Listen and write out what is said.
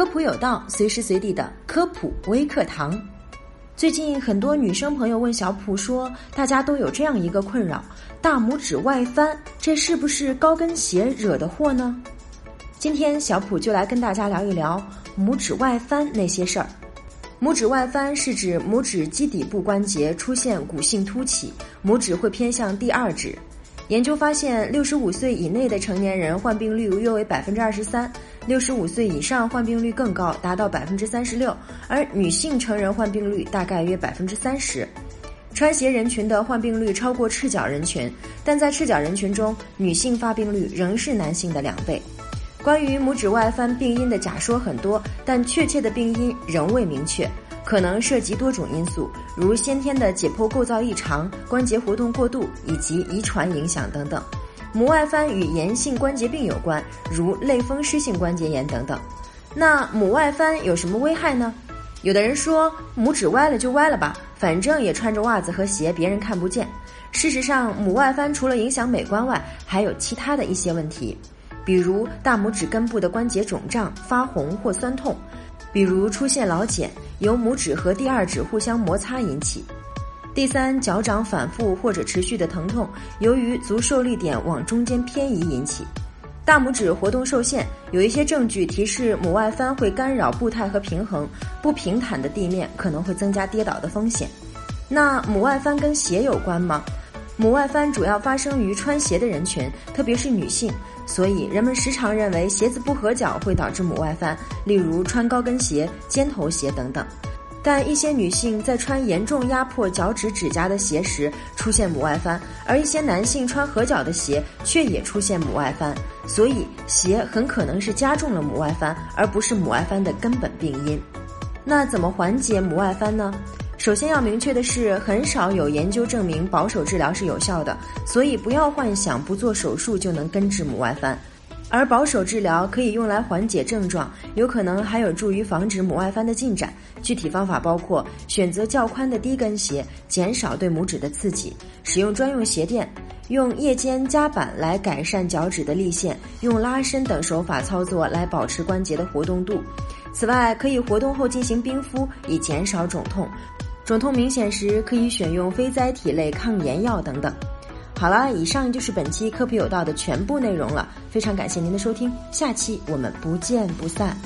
科普有道，随时随地的科普微课堂。最近很多女生朋友问小普说，大家都有这样一个困扰：大拇指外翻，这是不是高跟鞋惹的祸呢？今天小普就来跟大家聊一聊拇指外翻那些事儿。拇指外翻是指拇指基底部关节出现骨性凸起，拇指会偏向第二指。研究发现，六十五岁以内的成年人患病率约为百分之二十三，六十五岁以上患病率更高，达到百分之三十六，而女性成人患病率大概约百分之三十。穿鞋人群的患病率超过赤脚人群，但在赤脚人群中，女性发病率仍是男性的两倍。关于拇指外翻病因的假说很多，但确切的病因仍未明确。可能涉及多种因素，如先天的解剖构造异常、关节活动过度以及遗传影响等等。拇外翻与炎性关节病有关，如类风湿性关节炎等等。那拇外翻有什么危害呢？有的人说，拇指歪了就歪了吧，反正也穿着袜子和鞋，别人看不见。事实上，拇外翻除了影响美观外，还有其他的一些问题，比如大拇指根部的关节肿胀、发红或酸痛。比如出现老茧，由拇指和第二指互相摩擦引起；第三，脚掌反复或者持续的疼痛，由于足受力点往中间偏移引起；大拇指活动受限，有一些证据提示拇外翻会干扰步态和平衡，不平坦的地面可能会增加跌倒的风险。那拇外翻跟鞋有关吗？拇外翻主要发生于穿鞋的人群，特别是女性，所以人们时常认为鞋子不合脚会导致拇外翻，例如穿高跟鞋、尖头鞋等等。但一些女性在穿严重压迫脚趾指甲的鞋时出现拇外翻，而一些男性穿合脚的鞋却也出现拇外翻，所以鞋很可能是加重了拇外翻，而不是拇外翻的根本病因。那怎么缓解拇外翻呢？首先要明确的是，很少有研究证明保守治疗是有效的，所以不要幻想不做手术就能根治拇外翻。而保守治疗可以用来缓解症状，有可能还有助于防止拇外翻的进展。具体方法包括选择较宽的低跟鞋，减少对拇指的刺激，使用专用鞋垫，用夜间夹板来改善脚趾的立线，用拉伸等手法操作来保持关节的活动度。此外，可以活动后进行冰敷，以减少肿痛。肿痛明显时，可以选用非甾体类抗炎药等等。好了，以上就是本期科普有道的全部内容了。非常感谢您的收听，下期我们不见不散。